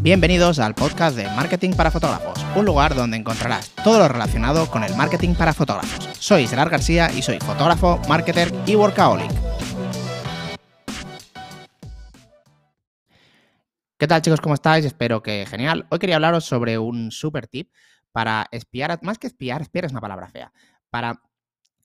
Bienvenidos al podcast de Marketing para Fotógrafos, un lugar donde encontrarás todo lo relacionado con el marketing para fotógrafos. Soy Gerard García y soy fotógrafo, marketer y workaholic. ¿Qué tal chicos? ¿Cómo estáis? Espero que genial. Hoy quería hablaros sobre un super tip para espiar, más que espiar, espiar es una palabra fea, para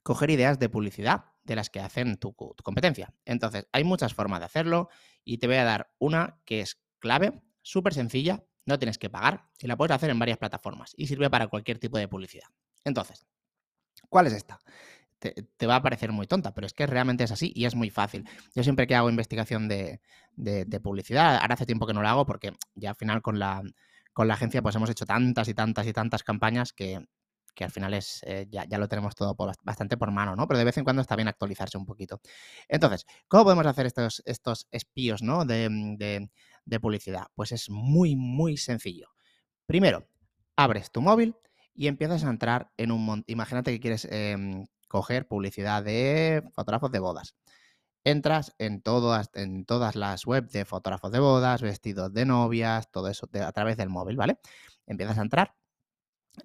coger ideas de publicidad de las que hacen tu, tu competencia. Entonces, hay muchas formas de hacerlo y te voy a dar una que es clave súper sencilla, no tienes que pagar y la puedes hacer en varias plataformas y sirve para cualquier tipo de publicidad. Entonces, ¿cuál es esta? Te, va a parecer muy tonta, pero es que realmente es así y es muy fácil. Yo siempre que hago investigación de, publicidad, ahora hace tiempo que no lo hago porque ya al final con la, con la agencia pues hemos hecho tantas y tantas y tantas campañas que, al final es eh, ya, lo tenemos todo bastante por mano, ¿no? Pero de vez en cuando está bien actualizarse un poquito. Entonces, ¿cómo podemos hacer estos, estos espíos, ¿no? de, de publicidad? Pues es muy, muy sencillo. Primero, abres tu móvil y empiezas a entrar en un... Imagínate que quieres em, coger publicidad de fotógrafos de bodas. Entras en todas, en todas las webs de fotógrafos de bodas, vestidos de novias, todo eso a través del móvil, ¿vale? Empiezas a entrar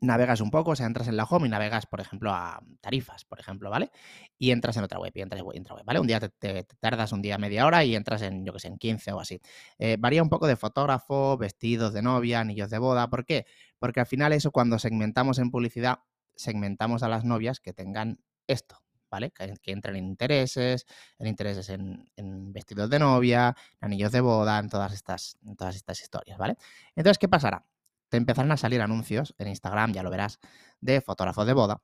navegas un poco, o sea, entras en la home y navegas, por ejemplo, a tarifas, por ejemplo, ¿vale? Y entras en otra web, y entras en otra web, ¿vale? Un día te, tardas un día media hora y entras en, yo que sé, en 15 o así. Eh, varía un poco de fotógrafo, vestidos de novia, anillos de boda. ¿Por qué? Porque al final eso cuando segmentamos en publicidad, segmentamos a las novias que tengan esto, ¿vale? Que, entren en intereses, en intereses en, en, vestidos de novia, anillos de boda, en todas estas, en todas estas historias, ¿vale? Entonces, ¿qué pasará? Te empezarán a salir anuncios en Instagram, ya lo verás, de fotógrafos de boda.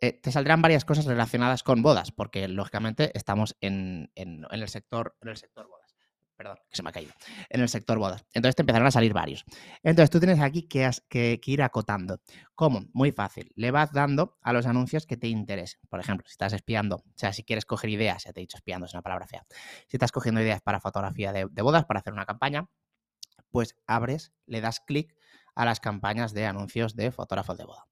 Eh, te saldrán varias cosas relacionadas con bodas, porque lógicamente estamos en, el sector, en el sector bodas. Perdón, que se me ha caído. En el sector bodas. Entonces te empezarán a salir varios. Entonces tú tienes aquí que, que, ir acotando. ¿Cómo? Muy fácil. Le vas dando a los anuncios que te interesen. Por ejemplo, si estás espiando, o sea, si quieres coger ideas, ya te he dicho espiando, es una palabra fea. Si estás cogiendo ideas para fotografía de bodas, para hacer una campaña, pues abres, le das clic a las campañas de anuncios de fotógrafos de boda.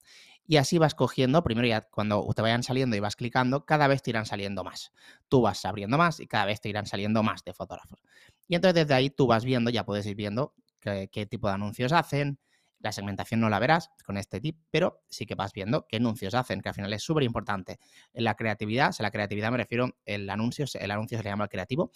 Y así vas cogiendo, primero ya cuando te vayan saliendo y vas clicando, cada vez te irán saliendo más. Tú vas abriendo más y cada vez te irán saliendo más de fotógrafos. Y entonces desde ahí tú vas viendo, ya puedes ir viendo qué, tipo de anuncios hacen. La segmentación no la verás con este tip, pero sí que vas viendo qué anuncios hacen, que al final es súper importante. En la creatividad, o la creatividad me refiero, el anuncio, el anuncio se le llama el creativo,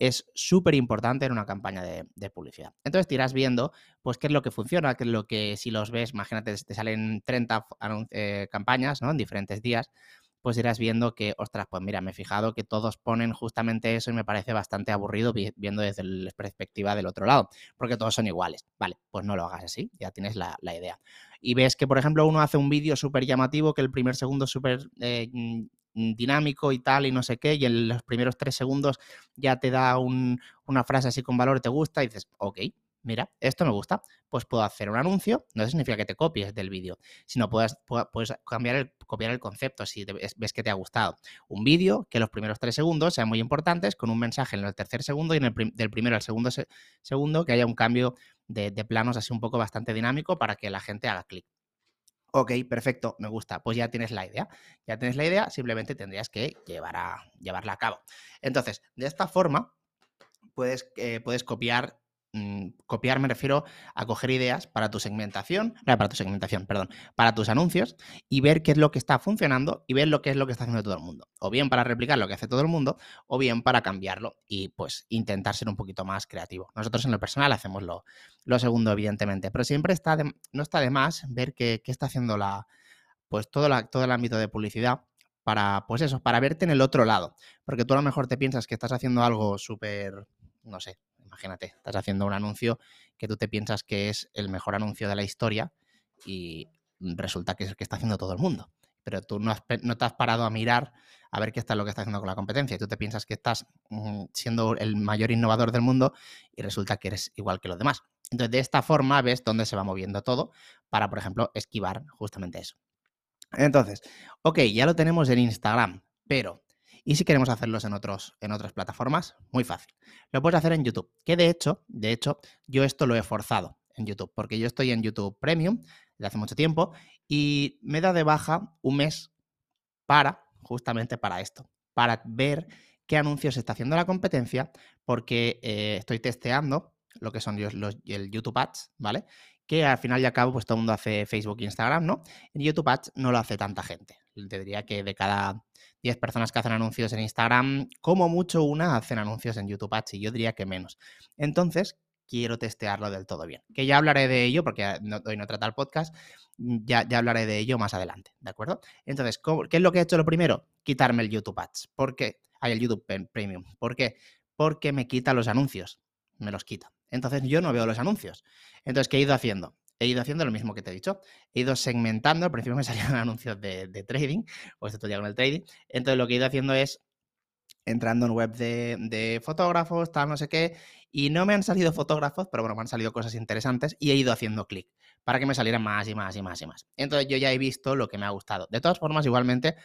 es súper importante en una campaña de, publicidad. Entonces te irás viendo, pues, qué es lo que funciona, qué es lo que, si los ves, imagínate, te salen 30 eh, campañas, ¿no? En diferentes días, pues irás viendo que, ostras, pues mira, me he fijado que todos ponen justamente eso y me parece bastante aburrido viendo desde la perspectiva del otro lado, porque todos son iguales. Vale, pues no lo hagas así, ya tienes la, idea. Y ves que, por ejemplo, uno hace un vídeo súper llamativo, que el primer segundo súper eh, Mm, dinámico y tal y no sé qué, y en los primeros tres segundos ya te da una frase así con valor, te gusta y dices, ok, mira, esto me gusta, pues puedo hacer un anuncio, no significa que te copies del vídeo, sino puedes, puedes cambiar el, copiar el concepto si ves que te ha gustado. Un vídeo que los primeros tres segundos sean muy importantes, con un mensaje en el tercer segundo y en el del primero al segundo segundo que haya un cambio de, de planos así un poco bastante dinámico para que la gente haga clic. Ok, perfecto, me gusta. Pues ya tienes la idea. Ya tienes la idea, simplemente tendrías que llevar llevarla a cabo. Entonces, de esta forma, puedes, eh, puedes copiar Mm, copiar me refiero a coger ideas para tu segmentación, para tu segmentación, perdón, para tus anuncios y ver qué es lo que está funcionando y ver lo que es lo que está haciendo todo el mundo. O bien para replicar lo que hace todo el mundo, o bien para cambiarlo y pues intentar ser un poquito más creativo. Nosotros en lo personal hacemos lo, segundo, evidentemente, pero siempre está no está de más ver qué, está haciendo la, pues todo, la, todo el ámbito de publicidad para, pues eso, para verte en el otro lado. Porque tú a lo mejor te piensas que estás haciendo algo súper, no sé, imagínate, estás haciendo un anuncio que tú te piensas que es el mejor anuncio de la historia y resulta que es el que está haciendo todo el mundo. Pero tú no, te has parado a mirar a ver qué está lo que está haciendo con la competencia. Tú te piensas que estás mm, siendo el mayor innovador del mundo y resulta que eres igual que los demás. Entonces, de esta forma ves dónde se va moviendo todo para, por ejemplo, esquivar justamente eso. Entonces, ok, ya lo tenemos en Instagram, pero y si queremos hacerlos en, otros, en otras plataformas, muy fácil. Lo puedes hacer en YouTube, que de hecho, de hecho, yo esto lo he forzado en YouTube, porque yo estoy en YouTube Premium desde hace mucho tiempo y me da de baja un mes para, justamente para esto, para ver qué anuncios está haciendo la competencia, porque eh, estoy testeando lo que son los, el YouTube Ads, ¿vale? Que al final y al cabo, pues todo el mundo hace Facebook e Instagram, ¿no? En YouTube Ads no lo hace tanta gente. Te diría que de cada 10 personas que hacen anuncios en Instagram, como mucho una hacen anuncios en YouTube Ads y yo diría que menos. Entonces, quiero testearlo del todo bien. Que ya hablaré de ello, porque hoy no trata el podcast, ya, ya hablaré de ello más adelante, ¿de acuerdo? Entonces, ¿qué es lo que he hecho lo primero? Quitarme el YouTube Ads. ¿Por qué? Hay el YouTube Premium. ¿Por qué? Porque me quita los anuncios. Me los quita. Entonces yo no veo los anuncios. Entonces, ¿qué he ido haciendo? He ido haciendo lo mismo que te he dicho. He ido segmentando. Al principio me salían anuncios de, trading, o esto ya con el trading. Entonces, lo que he ido haciendo es entrando en web de, de, fotógrafos, tal, no sé qué, y no me han salido fotógrafos, pero bueno, me han salido cosas interesantes y he ido haciendo clic para que me salieran más y más y más y más. Entonces yo ya he visto lo que me ha gustado. De todas formas, igualmente,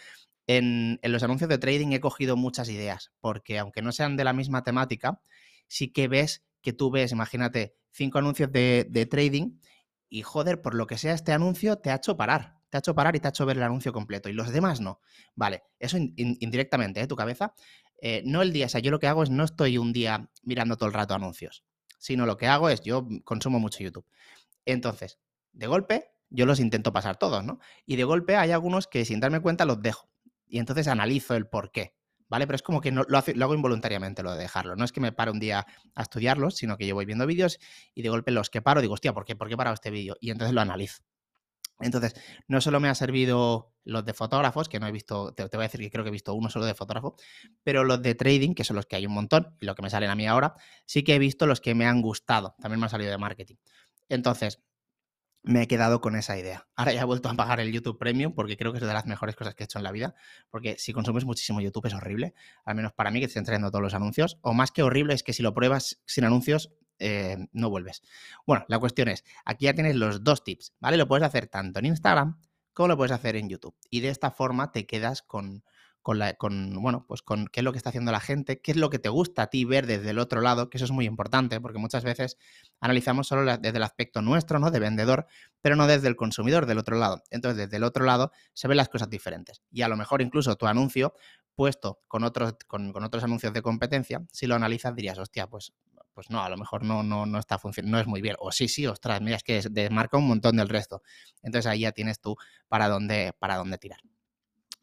en, los anuncios de trading he cogido muchas ideas, porque aunque no sean de la misma temática, sí que ves que tú ves, imagínate, cinco anuncios de, trading y joder, por lo que sea este anuncio te ha hecho parar, te ha hecho parar y te ha hecho ver el anuncio completo y los demás no. Vale, eso indirectamente, ¿eh? Tu cabeza. Eh, no el día, o sea, yo lo que hago es no estoy un día mirando todo el rato anuncios, sino lo que hago es, yo consumo mucho YouTube. Entonces, de golpe, yo los intento pasar todos, ¿no? Y de golpe hay algunos que sin darme cuenta los dejo. Y entonces analizo el por qué. ¿Vale? Pero es como que no, lo, hago involuntariamente lo de dejarlo. No es que me pare un día a estudiarlos, sino que yo voy viendo vídeos y de golpe los que paro digo, hostia, ¿por qué, ¿por qué he parado este vídeo? Y entonces lo analizo. Entonces, no solo me ha servido los de fotógrafos, que no he visto, te, te, voy a decir que creo que he visto uno solo de fotógrafo, pero los de trading, que son los que hay un montón, y lo que me salen a mí ahora, sí que he visto los que me han gustado. También me han salido de marketing. Entonces, me he quedado con esa idea. Ahora ya he vuelto a pagar el YouTube Premium porque creo que es de las mejores cosas que he hecho en la vida. Porque si consumes muchísimo YouTube es horrible, al menos para mí que te estén trayendo todos los anuncios. O más que horrible es que si lo pruebas sin anuncios, eh, no vuelves. Bueno, la cuestión es, aquí ya tienes los dos tips, ¿vale? Lo puedes hacer tanto en Instagram como lo puedes hacer en YouTube. Y de esta forma te quedas con, con, la, con, bueno, pues con qué es lo que está haciendo la gente, qué es lo que te gusta a ti ver desde el otro lado, que eso es muy importante, porque muchas veces analizamos solo desde el aspecto nuestro, ¿no? De vendedor, pero no desde el consumidor del otro lado. Entonces, desde el otro lado se ven las cosas diferentes. Y a lo mejor incluso tu anuncio puesto con otros, con, otros anuncios de competencia, si lo analizas dirías, hostia, pues pues no, a lo mejor no, no, no está funcionando, no es muy bien. O sí, sí, ostras, mira, es que desmarca un montón del resto. Entonces ahí ya tienes tú para dónde, para dónde tirar.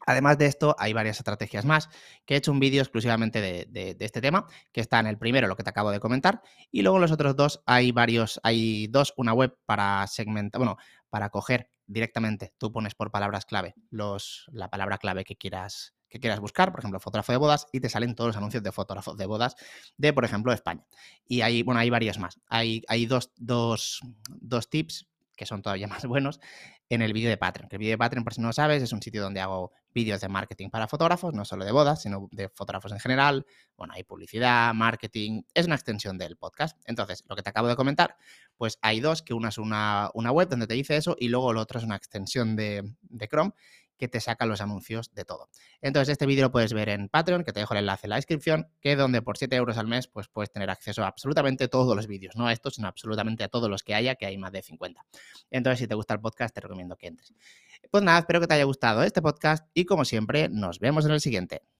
Además de esto, hay varias estrategias más, que he hecho un vídeo exclusivamente de, este tema, que está en el primero, lo que te acabo de comentar, y luego en los otros dos hay varios, hay dos, una web para segmentar, bueno, para coger directamente, tú pones por palabras clave los, la palabra clave que quieras, que quieras buscar, por ejemplo, fotógrafo de bodas, y te salen todos los anuncios de fotógrafos de bodas de, por ejemplo, España. Y hay, bueno, hay varios más. Hay, hay dos, dos, dos tips que son todavía más buenos, en el vídeo de Patreon. Que el vídeo de Patreon, por si no lo sabes, es un sitio donde hago vídeos de marketing para fotógrafos, no solo de bodas, sino de fotógrafos en general. Bueno, hay publicidad, marketing, es una extensión del podcast. Entonces, lo que te acabo de comentar, pues hay dos, que una es una, una web donde te dice eso y luego el otro es una extensión de, de Chrome que te saca los anuncios de todo. Entonces, este vídeo lo puedes ver en Patreon, que te dejo el enlace en la descripción, que donde por 7 euros al mes, pues puedes tener acceso a absolutamente todos los vídeos, no a estos, sino absolutamente a todos los que haya, que hay más de 50. Entonces, si te gusta el podcast, te recomiendo que entres. Pues nada, espero que te haya gustado este podcast y como siempre, nos vemos en el siguiente.